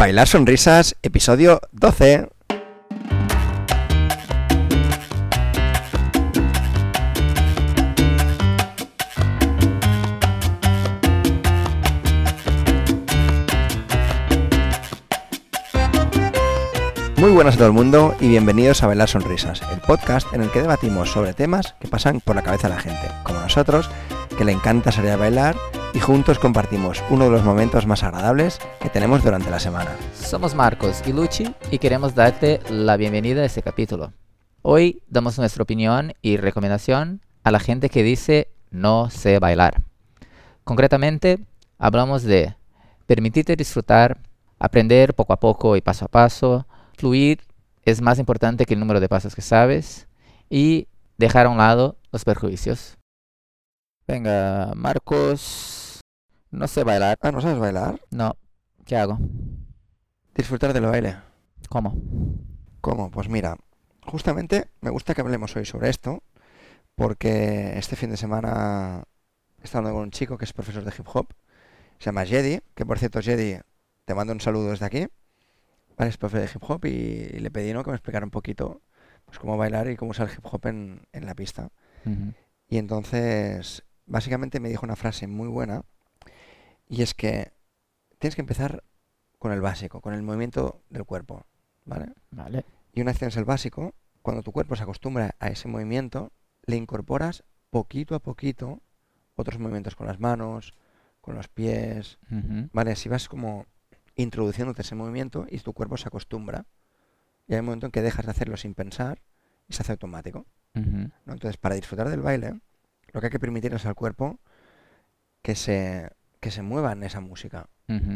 Bailar Sonrisas, episodio 12. Muy buenas a todo el mundo y bienvenidos a Bailar Sonrisas, el podcast en el que debatimos sobre temas que pasan por la cabeza de la gente, como nosotros, que le encanta salir a bailar y juntos compartimos uno de los momentos más agradables que tenemos durante la semana. Somos Marcos y Luchi y queremos darte la bienvenida a este capítulo. Hoy damos nuestra opinión y recomendación a la gente que dice no sé bailar. Concretamente, hablamos de permitirte disfrutar, aprender poco a poco y paso a paso, fluir es más importante que el número de pasos que sabes y dejar a un lado los perjuicios. Venga, Marcos, no sé bailar. Ah, ¿no sabes bailar? No, ¿qué hago? Disfrutar del baile. ¿Cómo? ¿Cómo? Pues mira, justamente me gusta que hablemos hoy sobre esto, porque este fin de semana he estado hablando con un chico que es profesor de hip hop, se llama Jedi, que por cierto, Jedi, te mando un saludo desde aquí. Vale, es profe de hip hop y, le pedí ¿no? que me explicara un poquito pues, cómo bailar y cómo usar el hip hop en, en la pista. Y entonces, básicamente me dijo una frase muy buena, y es que tienes que empezar con el básico, con el movimiento del cuerpo, ¿vale? Vale. Y una vez tienes el básico, cuando tu cuerpo se acostumbra a ese movimiento, le incorporas poquito a poquito otros movimientos con las manos, con los pies, Ujú. ¿vale? Así vas como introduciéndote ese movimiento y tu cuerpo se acostumbra. Y hay un momento en que dejas de hacerlo sin pensar y se hace automático. Entonces, para disfrutar del baile, lo que hay que permitir es al cuerpo que se, que se mueva en esa música,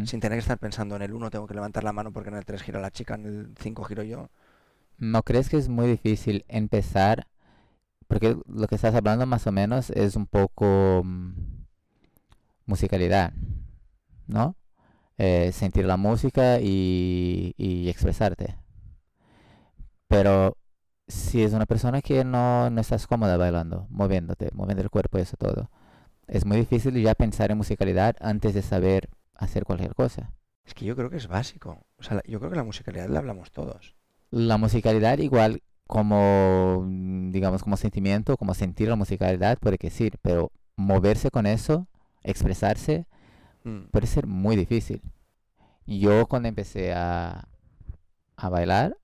sin tener que estar pensando en el 1 tengo que levantar la mano porque en el 3 gira la chica, en el 5 giro yo. ¿No crees que es muy difícil empezar? Porque lo que estás hablando más o menos es un poco mm, musicalidad, ¿no? Eh, sentir la música y, y expresarte. Pero si es una persona que no, no estás cómoda bailando, moviéndote, moviendo el cuerpo y eso todo, es muy difícil ya pensar en musicalidad antes de saber hacer cualquier cosa. Es que yo creo que es básico. O sea, yo creo que la musicalidad la hablamos todos. La musicalidad igual como, mm, digamos, como sentimiento, como sentir la musicalidad puede que sí, pero moverse con eso, expresarse, Mm. puede ser muy difícil. Yo cuando empecé a, a bailar,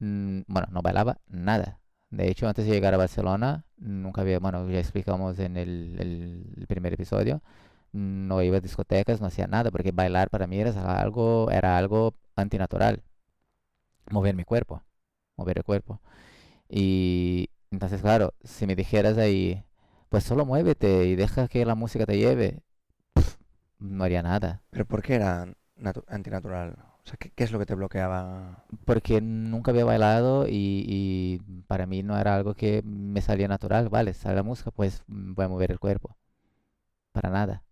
mm, bueno, no bailaba nada. De hecho, antes de llegar a Barcelona, nunca había, bueno, ya explicamos en el, primer episodio, no iba a discotecas, no hacía nada, porque bailar para mí era algo, era algo antinatural. Mover mi cuerpo, mover el cuerpo. Y entonces, claro, si me dijeras ahí, pues solo muévete y deja que la música te lleve, no haría nada. Pero ¿por qué era natu- antinatural? O sea, ¿qué, qué es lo que te bloqueaba? Porque nunca había bailado y, y para mí no era algo que me salía natural. Vale, sale la música, pues voy a mover el cuerpo. Para nada.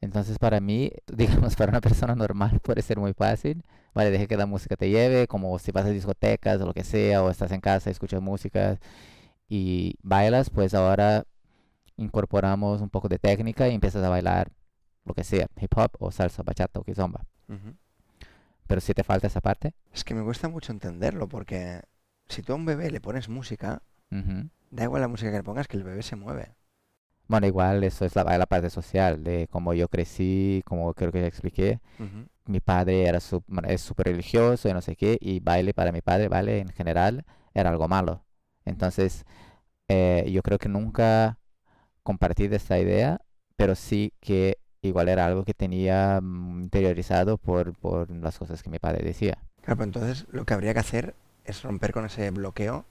Entonces para mí, digamos, para una persona normal puede ser muy fácil. Vale, deja que la música te lleve, como si vas a discotecas o lo que sea, o estás en casa, escuchas música y bailas, pues ahora incorporamos un poco de técnica y empiezas a bailar lo que sea, hip hop o salsa, bachata o kizomba. Ujú. Pero si te falta esa parte, Es que me cuesta mucho entenderlo porque si tú a un bebé le pones música, ujú. da igual la música que le pongas que el bebé se mueve. Bueno, igual eso es la, la parte social, de cómo yo crecí, como creo que ya expliqué. Ujú. Mi padre era su- bueno, es súper religioso y no sé qué, y baile para mi padre, baile en general, era algo malo. Entonces, eh, yo creo que nunca compartí de esta idea, pero sí que igual era algo que tenía mm, interiorizado por, por las cosas que mi padre decía. Claro, pero entonces lo que habría que hacer es romper con ese bloqueo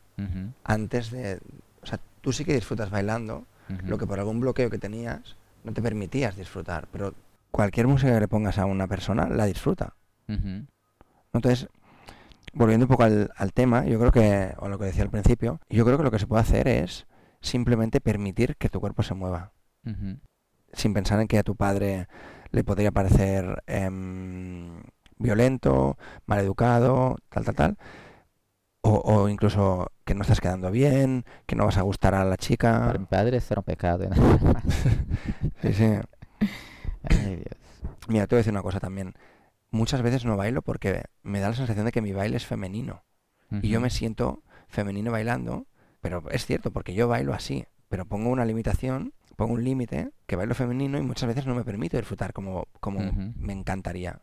antes de... O sea, tú sí que disfrutas bailando, lo que por algún bloqueo que tenías no te permitías disfrutar, pero cualquier música que le pongas a una persona la disfruta. Entonces, volviendo un poco al, al tema, yo creo que, o lo que decía al principio, yo creo que lo que se puede hacer es simplemente permitir que tu cuerpo se mueva, sin pensar en que a tu padre le podría parecer em, violento, maleducado, tal, tal, tal, o, o incluso que no estás quedando bien, que no vas a gustar a la chica. Para mi padre eso era un pecado. Sí, sí. Ay, Dios. Mira, te voy a decir una cosa también. muchas veces no bailo porque me da la sensación de que mi baile es femenino. Y yo me siento femenino bailando, pero es cierto, porque yo bailo así, pero pongo una limitación, pongo un límite, que bailo femenino y muchas veces no me permito disfrutar como, como me encantaría.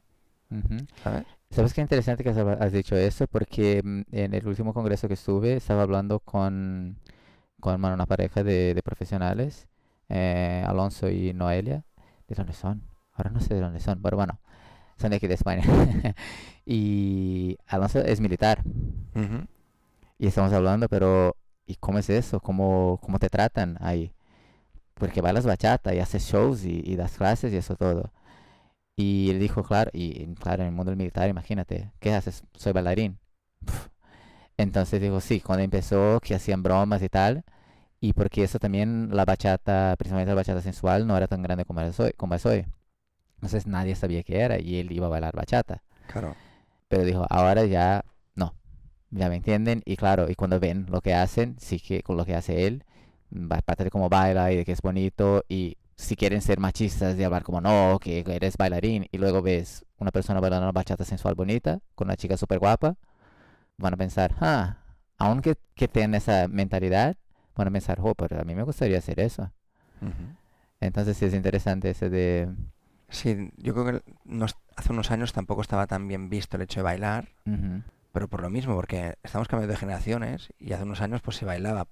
¿sabes? ¿Sabes qué interesante que has dicho eso? Porque mm, en el último congreso que estuve estaba hablando con, con bueno, una pareja de, de profesionales, eh, Alonso y Noelia. ¿De dónde son? Ahora no sé de dónde son, pero bueno, son de aquí de España. y Alonso es militar. Y estamos hablando, pero ¿y cómo es eso? ¿Cómo, cómo te tratan ahí? Porque bailas bachata y haces shows y, y das clases y eso todo. Y él dijo, claro, y claro, en el mundo del militar, imagínate, ¿qué haces? Soy bailarín. Entonces dijo, sí, cuando empezó, que hacían bromas y tal, y porque eso también, la bachata, principalmente la bachata sensual, no era tan grande como es hoy. Como es hoy. Entonces nadie sabía qué era y él iba a bailar bachata. Claro. Pero dijo, ahora ya no, ya me entienden y claro, y cuando ven lo que hacen, sí que con lo que hace él, aparte de cómo baila y de que es bonito y si quieren ser machistas de hablar como no, que eres bailarín y luego ves una persona bailando una bachata sensual bonita con una chica súper guapa, van a pensar, ah, aunque que tengan esa mentalidad, van a pensar, oh, pero a mí me gustaría hacer eso. Ujú. Entonces sí es interesante ese de... Sí, yo creo que nos- hace unos años tampoco estaba tan bien visto el hecho de bailar, ujú, pero por lo mismo, porque estamos cambiando de generaciones y hace unos años pues se bailaba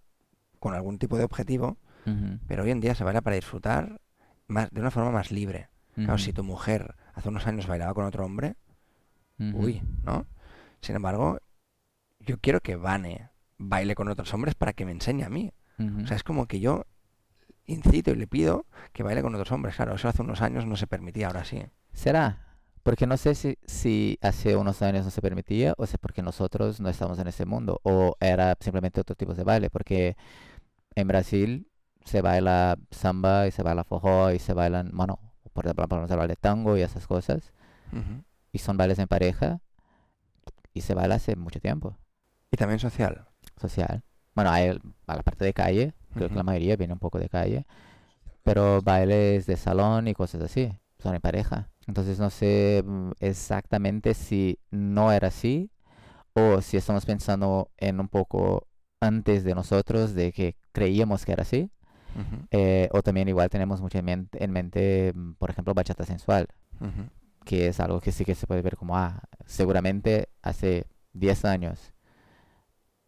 con algún tipo de objetivo, ujú, pero hoy en día se baila para disfrutar más, de una forma más libre. Claro, ujú, si tu mujer hace unos años bailaba con otro hombre, ujú, uy, ¿no? Sin embargo, yo quiero que Vane baile con otros hombres para que me enseñe a mí. O sea, es como que yo incito y le pido que baile con otros hombres. Claro, eso hace unos años no se permitía, ahora sí. ¿Será? Porque no sé si, si hace unos años no se permitía o es porque nosotros no estamos en ese mundo o era simplemente otro tipo de baile. Porque en Brasil se baila samba y se baila forró y se bailan, bueno, por ejemplo, se baila tango y esas cosas. Ujú. Y son bailes en pareja y se baila hace mucho tiempo, Y también social. social. Bueno, hay el- a la parte de calle, creo que la mayoría viene un poco de calle, pero bailes de salón y cosas así, son en pareja. Entonces no sé mm, exactamente si no era así o si estamos pensando en un poco antes de nosotros de que creíamos que era así. Ujú, eh, o también igual tenemos mucho en mente, en mente, mm, por ejemplo, bachata sensual, ujú. que es algo que sí que se puede ver como, ah, seguramente hace 10 años,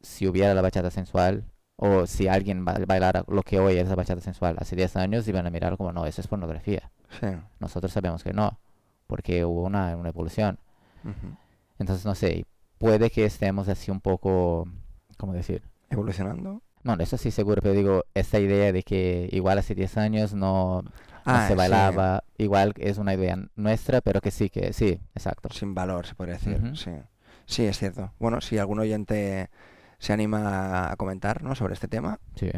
si hubiera la bachata sensual, o si alguien ba- bailara lo que hoy es la bachata sensual hace 10 años, iban a mirar como, no, eso es pornografía. Sí. Nosotros sabemos que no, porque hubo una, una evolución. ujú. Entonces, no sé, puede que estemos así un poco, ¿cómo decir? Evolucionando. No, eso sí seguro, pero digo, esa idea de que igual hace 10 años no, no Ah, se sí, bailaba, igual es una idea nuestra, pero que sí, que sí, exacto. sin valor, se podría decir. Sí. Sí, es cierto. Bueno, si algún oyente se anima a comentar ¿no? sobre este tema. Sí.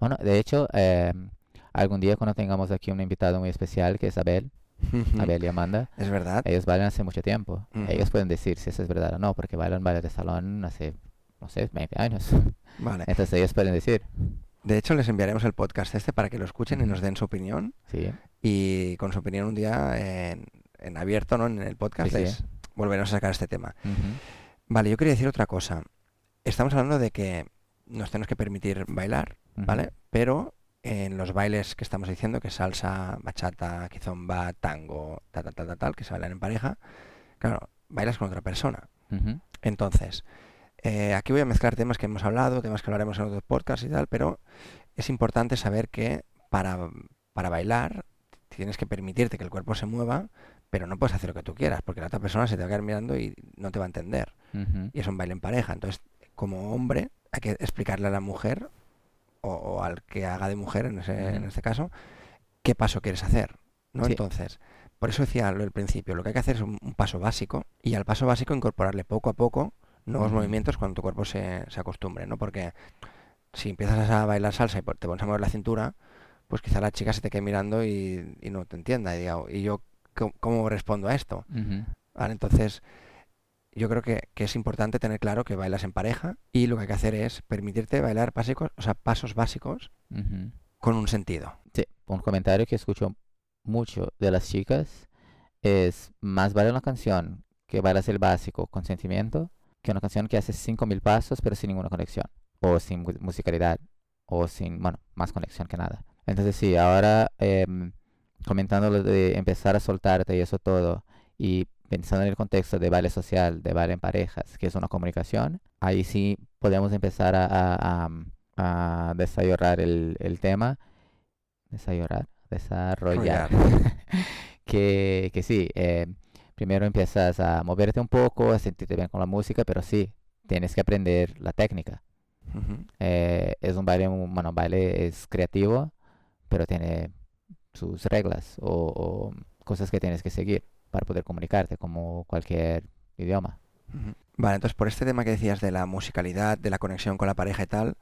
Bueno, de hecho, eh, algún día cuando tengamos aquí un invitado muy especial, que es Abel. Abel y Amanda, Es verdad. ellos bailan hace mucho tiempo. Ellos pueden decir si eso es verdad o no, porque bailan bailes de salón hace, no sé, 20 años. Vale. Entonces ellos pueden decir, De hecho, les enviaremos el podcast este para que lo escuchen y nos den su opinión. sí, Y con su opinión un día en, en abierto, ¿no? En el podcast Sí, volveremos a sacar este tema. Vale, yo quería decir otra cosa. Estamos hablando de que nos tenemos que permitir bailar, ¿vale? Pero en los bailes que estamos diciendo, que salsa, bachata, kizomba, tango, tal, tal, tal, tal, tal, que se bailan en pareja, claro, bailas con otra persona. Entonces, eh, aquí voy a mezclar temas que hemos hablado, temas que hablaremos en otros podcasts y tal, pero es importante saber que para, para bailar tienes que permitirte que el cuerpo se mueva, pero no puedes hacer lo que tú quieras, porque la otra persona se te va a quedar mirando y no te va a entender. Y es un baile en pareja. Entonces, como hombre, hay que explicarle a la mujer, o, o al que haga de mujer en, ese, en este caso, qué paso quieres hacer. ¿no? Sí. Entonces, por eso decía del principio, lo que hay que hacer es un, un paso básico y al paso básico incorporarle poco a poco nuevos movimientos cuando tu cuerpo se, se acostumbre, ¿no? Porque si empiezas a bailar salsa y te pones a mover la cintura, pues quizá la chica se te quede mirando y, y no te entienda y diga, ¿y yo cómo, cómo respondo a esto? Entonces, yo creo que, que es importante tener claro que bailas en pareja y lo que hay que hacer es permitirte bailar básicos, o sea, pasos básicos con un sentido. Sí, un comentario que escucho mucho de las chicas es más vale una canción que bailas el básico con sentimiento que una canción que hace 5000 pasos pero sin ninguna conexión o sin mu- musicalidad o sin, bueno, más conexión que nada. Entonces sí, ahora em, comentando lo de empezar a soltarte y eso todo y pensando en el contexto de baile social, de baile en parejas, que es una comunicación, ahí sí podemos empezar a, a, a- a desarrollar el, el tema. Desarrollar, desarrollar. que, que sí, eh, primero empiezas a moverte un poco, a sentirte bien con la música, pero sí, tienes que aprender la técnica. Eh, es un baile, un- bueno, baile es creativo, pero tiene sus reglas o, o cosas que tienes que seguir para poder comunicarte como cualquier idioma. Vale, entonces por este tema que decías de la musicalidad, de la conexión con la pareja y tal,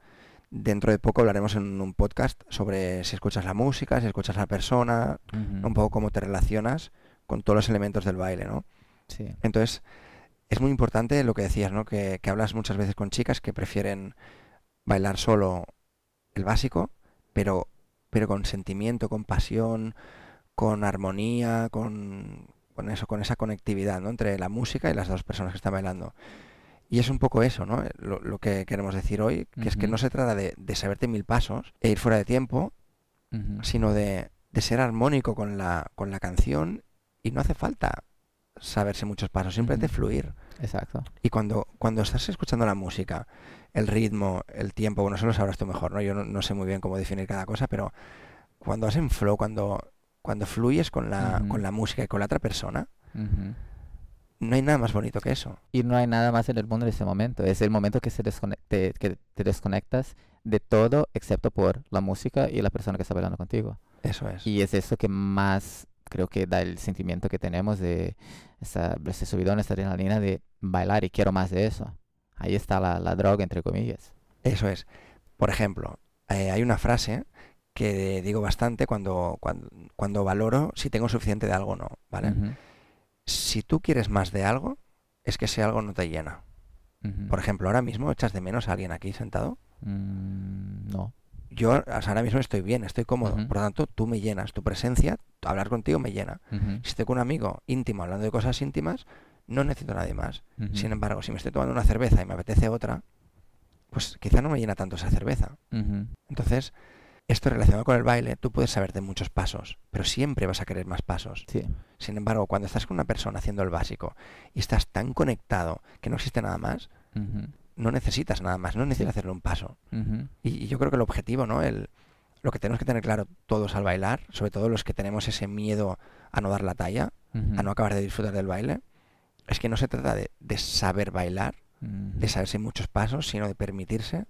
dentro de poco hablaremos en un podcast sobre si escuchas la música, si escuchas a la persona, un poco cómo te relacionas con todos los elementos del baile, ¿no? Sí. Entonces, es muy importante lo que decías, ¿no? Que, que hablas muchas veces con chicas que prefieren bailar solo el básico, pero, pero con sentimiento, con pasión, con armonía, con, con eso, con esa conectividad, ¿no? Entre la música y las dos personas que están bailando. Y es un poco eso, ¿no? Lo, lo que queremos decir hoy, que es que no se trata de, de saberte mil pasos e ir fuera de tiempo, sino de, de ser armónico con la, con la canción y no hace falta saberse muchos pasos, simplemente Ujú. fluir. Exacto. Y cuando, cuando estás escuchando la música, el ritmo, el tiempo, bueno, eso lo sabrás tú mejor, ¿no? Yo no, no sé muy bien cómo definir cada cosa, pero cuando vas en flow, cuando, cuando fluyes con la, con la música y con la otra persona, no hay nada más bonito que eso. Y no hay nada más en el mundo en ese momento. Es el momento que, se descone- te, que te desconectas de todo excepto por la música y la persona que está bailando contigo. Eso es. Y es eso que más creo que da el sentimiento que tenemos de esa, ese subidón, esa adrenalina de bailar y quiero más de eso. Ahí está la, la droga, entre comillas. Eso es. Por ejemplo, eh, hay una frase que digo bastante cuando, cuando, cuando valoro si tengo suficiente de algo o no, ¿vale? Ujú, Si tú quieres más de algo, es que ese algo no te llena. ujú. Por ejemplo, ahora mismo echas de menos a alguien aquí sentado. Mm, no. Yo ahora mismo estoy bien, estoy cómodo. Por lo tanto, tú me llenas. Tu presencia, hablar contigo me llena. Si estoy con un amigo íntimo hablando de cosas íntimas, no necesito a nadie más. Sin embargo, si me estoy tomando una cerveza y me apetece otra, pues quizá no me llena tanto esa cerveza. Entonces, esto relacionado con el baile, tú puedes saber de muchos pasos, pero siempre vas a querer más pasos. Sí. Sin embargo, cuando estás con una persona haciendo el básico y estás tan conectado que no existe nada más, no necesitas nada más, no necesitas hacerle un paso. Y, y yo creo que el objetivo, ¿no? El, lo que tenemos que tener claro todos al bailar, sobre todo los que tenemos ese miedo a no dar la talla, a no acabar de disfrutar del baile, es que no se trata de, de saber bailar, de saberse muchos pasos, sino de permitirse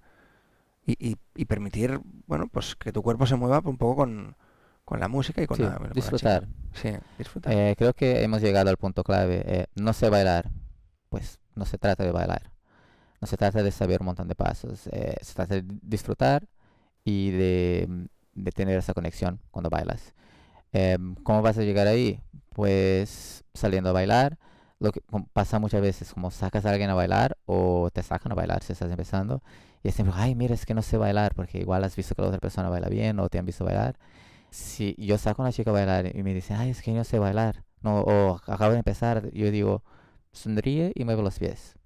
y, y- y permitir, bueno, pues que tu cuerpo se mueva un poco con, con la música y con Sí, la, con la chica. disfrutar. Sí, disfrutar. Eh, creo que hemos llegado al punto clave. Eh, no sé bailar. Pues no se trata de bailar. No se trata de saber un montón de pasos. eh, se trata de disfrutar y de, de tener esa conexión cuando bailas. Em, ¿Cómo vas a llegar ahí? Pues saliendo a bailar. Lo que pasa muchas veces, como sacas a alguien a bailar o te sacan a bailar si estás empezando. Y es siempre, ay, mira, es que no sé bailar, porque igual has visto que la otra persona baila bien o te han visto bailar. Si yo saco a una chica a bailar y me dice, ay, es que no sé bailar, no, o acabo de empezar, yo digo, sonríe y mueve los pies.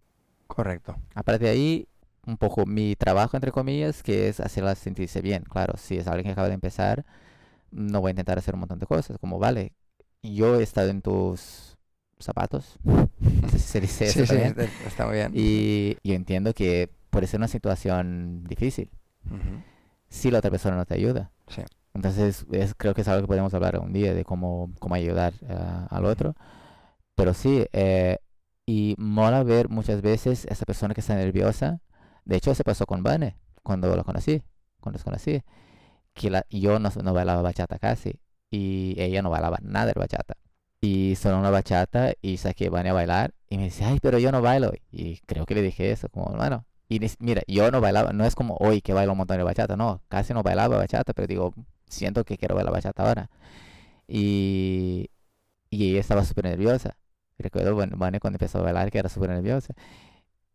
Correcto. Aparte de ahí, un poco mi trabajo, entre comillas, que es hacerla sentirse bien. Claro, si es alguien que acaba de empezar, no voy a intentar hacer un montón de cosas, como, vale, yo he estado en tus zapatos, no sé si se dice eso Sí, también, está- muy bien. y yo entiendo que puede ser una situación difícil Ujú. si la otra persona no te ayuda. Sí. Entonces, es, creo que es algo que podemos hablar un día de cómo, cómo ayudar ah, al otro. Pero sí, eh, y mola ver muchas veces esa persona que está nerviosa. De hecho, se pasó con Vane cuando la conocí, cuando los conocí. Que la, yo no, no bailaba bachata casi y ella no bailaba nada de bachata. Y sonó una bachata y saqué a Vane a bailar y me dice, ay, pero yo no bailo. Y creo que le dije eso, como, bueno. Y mira, yo no bailaba, no es como hoy que bailo un montón de bachata, no, casi no bailaba bachata, pero digo, siento que quiero bailar bachata ahora. Y, y ella estaba súper nerviosa. Recuerdo, bueno, Vane cuando empezó a bailar que era súper nerviosa.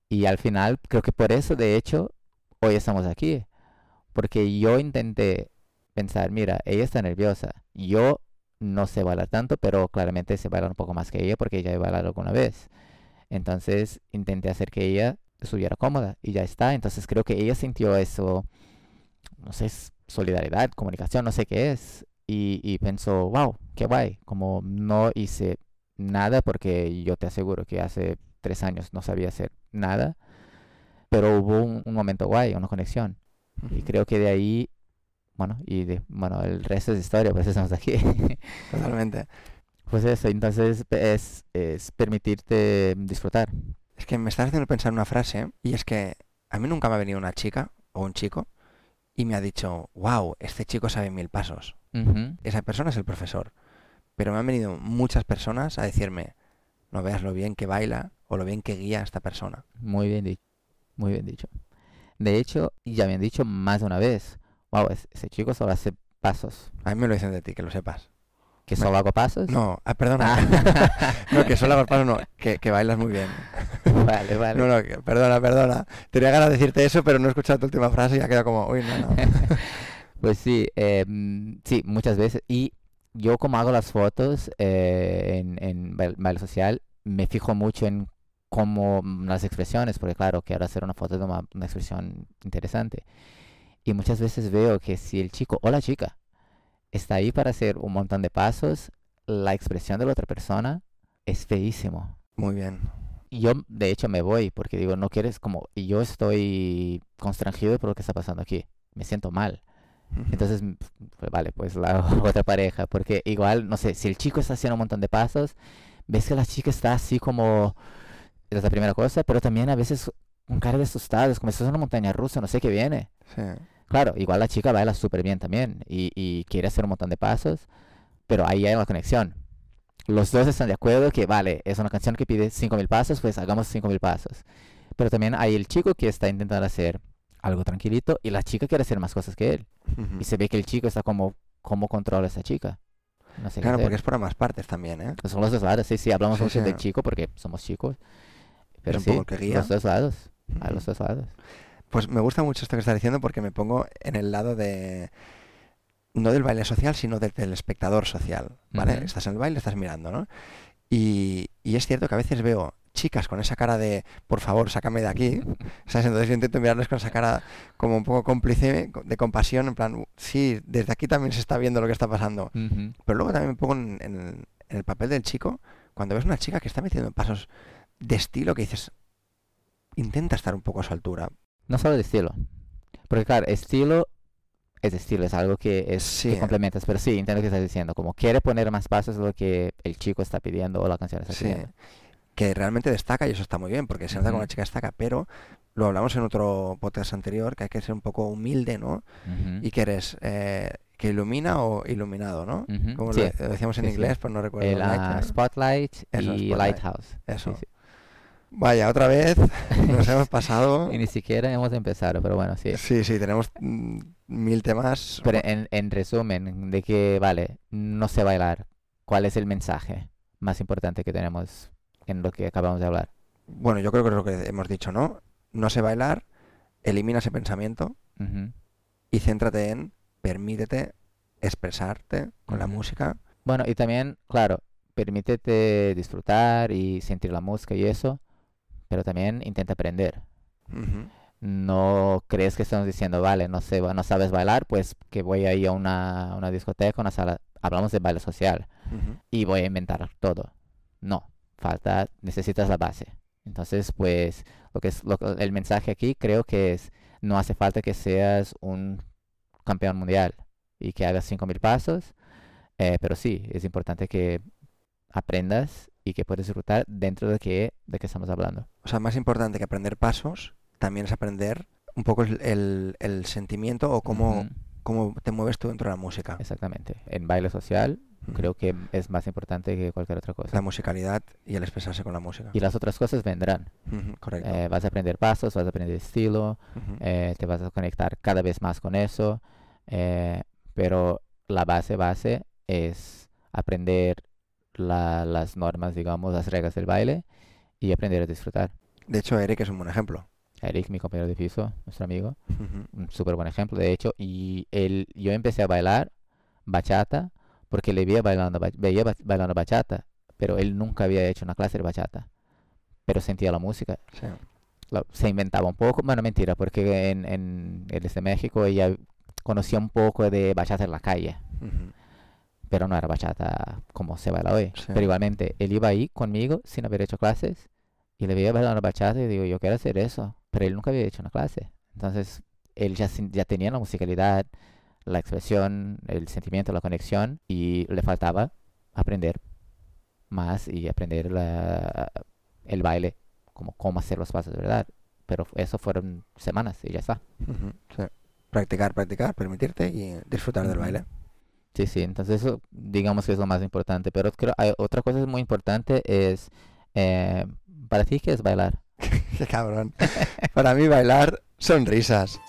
Y al final, creo que por eso, de hecho, hoy estamos aquí. Porque yo intenté pensar, mira, ella está nerviosa. Yo no sé bailar tanto, pero claramente sé bailar un poco más que ella porque ella he bailado alguna vez. Entonces intenté hacer que ella estuviera cómoda y ya está. Entonces creo que ella sintió eso, no sé, solidaridad, comunicación, no sé qué es. Y, y pensó, wow, qué guay. Como no hice nada porque yo te aseguro que hace tres años no sabía hacer nada. Pero hubo un, un momento guay, una conexión. Y creo que de ahí, bueno, y de, bueno, el resto es historia, pues estamos aquí. Totalmente. Pues eso, entonces es, es permitirte disfrutar. Es que me estás haciendo pensar una frase y es que a mí nunca me ha venido una chica o un chico y me ha dicho, wow, este chico sabe mil pasos. Esa persona es el profesor. Pero me han venido muchas personas a decirme, no veas lo bien que baila o lo bien que guía a esta persona. Muy bien dicho, muy bien dicho. De hecho, ya me han dicho más de una vez, wow, es- ese chico solo hace pasos. A mí me lo dicen de ti, que lo sepas. ¿Que Me- solo hago pasos? No, ah, perdona. Ah. no, que solo hago pasos, no, que, que bailas muy bien. vale, vale. No, no, que- perdona, perdona. Tenía ganas de decirte eso, pero no he escuchado tu última frase y ha quedado como, uy, no, no. Pues sí, eh, sí, muchas veces. Y yo como hago las fotos eh, en, en bail- baile social, me fijo mucho en cómo mm, las expresiones, porque claro, quiero hacer una foto de una, una expresión interesante. Y muchas veces veo que si el chico o la chica está ahí para hacer un montón de pasos, la expresión de la otra persona es feísimo. Muy bien. Y yo, de hecho, me voy porque digo, no quieres como... Y yo estoy constrangido por lo que está pasando aquí. Me siento mal. Entonces, mm, pues vale, pues la otra pareja, porque igual, no sé, si el chico está haciendo un montón de pasos, ves que la chica está así como, es la primera cosa, pero también a veces con cara de asustados, como si es una montaña rusa, no sé qué viene. Sí. Claro, igual la chica baila súper bien también y, y quiere hacer un montón de pasos, pero ahí hay una conexión. Los dos están de acuerdo que, vale, es una canción que pide 5.000 pasos, pues hagamos 5.000 pasos. Pero también hay el chico que está intentando hacer algo tranquilito y la chica quiere hacer más cosas que él. Ujú. Y se ve que el chico está como, ¿cómo controla a esa chica? No sé Claro, porque es por ambas partes también, ¿eh? Son los dos lados, sí, sí, hablamos Sí, mucho del sí. chico porque somos chicos. Pero sí, los dos lados, a Ujú. los dos lados. Pues me gusta mucho esto que estás diciendo porque me pongo en el lado de no del baile social, sino del, del espectador social, ¿vale? Ujú. Estás en el baile, estás mirando, ¿no? Y, y es cierto que a veces veo chicas con esa cara de, por favor, sácame de aquí, ¿sabes? Entonces yo intento mirarles con esa cara como un poco cómplice, de compasión, en plan, sí, desde aquí también se está viendo lo que está pasando. Ujú. Pero luego también me pongo en, en el, en el papel del chico, cuando ves una chica que está metiendo pasos de estilo que dices, intenta estar un poco a su altura. No solo de estilo. Porque claro, estilo es estilo, es algo que es Sí. que complementas. Pero sí, entiendo lo que estás diciendo. Como quiere poner más pasos de lo que el chico está pidiendo o la canción está Sí, pidiendo. Que realmente destaca y eso está muy bien, porque se nota que una chica destaca, pero lo hablamos en otro podcast anterior, que hay que ser un poco humilde, ¿no? Ujú. Y que eres eh, que ilumina o iluminado, ¿no? Ujú. Como Sí, lo, decíamos en sí, sí. inglés, pues no recuerdo. el Light, ¿eh? Spotlight Eso, y Spotlight. Lighthouse. Sí, Eso. sí. Vaya, otra vez nos hemos pasado. Y ni siquiera hemos empezado, pero bueno, sí. Sí, sí, tenemos mil temas. Pero en, en resumen, de que, vale, no sé bailar, ¿cuál es el mensaje más importante que tenemos en lo que acabamos de hablar? Bueno, yo creo que es lo que hemos dicho, ¿no? No sé bailar, elimina ese pensamiento y céntrate en permítete expresarte con la música. Bueno, y también, claro, permítete disfrutar y sentir la música y eso, pero también intenta aprender. No crees que estamos diciendo, vale, no sé, no sabes bailar, pues que voy a ir a una, una discoteca, una sala, hablamos de baile social, y voy a inventar todo. No, falta, necesitas la base. Entonces, pues, lo que es lo el mensaje aquí creo que es, no hace falta que seas un campeón mundial y que hagas 5.000 pasos, eh, pero sí, es importante que aprendas y que puedas disfrutar dentro de que, de que estamos hablando. O sea, más importante que aprender pasos, también es aprender un poco el, el- el sentimiento o cómo, cómo te mueves tú dentro de la música. Exactamente. En baile social Ujú. creo que es más importante que cualquier otra cosa. La musicalidad y el expresarse con la música. Y las otras cosas vendrán. Ujú, Correcto. Eh, vas a aprender pasos, vas a aprender estilo, Ujú. eh, te vas a conectar cada vez más con eso, eh, pero la base base es aprender la- las normas, digamos, las reglas del baile y aprender a disfrutar. De hecho, Eric es un buen ejemplo. Eric, mi compañero de piso, nuestro amigo, un súper buen ejemplo, de hecho, y él, yo empecé a bailar bachata porque le veía bailando, ba- veía ba- bailando bachata, pero él nunca había hecho una clase de bachata. Pero sentía la música, Sí. se inventaba un poco, bueno, mentira, porque en, en el de México ella conocía un poco de bachata en la calle, pero no era bachata como se baila hoy. Sí. Pero igualmente, él iba ahí conmigo sin haber hecho clases y le veía bailando bachata y digo, yo quiero hacer eso, pero él nunca había hecho una clase. Entonces, él ya, ya tenía la musicalidad, la expresión, el sentimiento, la conexión y le faltaba aprender más y aprender la- el baile, como cómo hacer los pasos de verdad. Pero eso fueron semanas y ya está. Sí. Practicar, practicar, permitirte y disfrutar del baile. Sí, sí, entonces eso digamos que es lo más importante. Pero creo hay otra cosa muy importante es, eh, para ti, ¿qué es bailar? Qué cabrón. Para mí bailar son risas.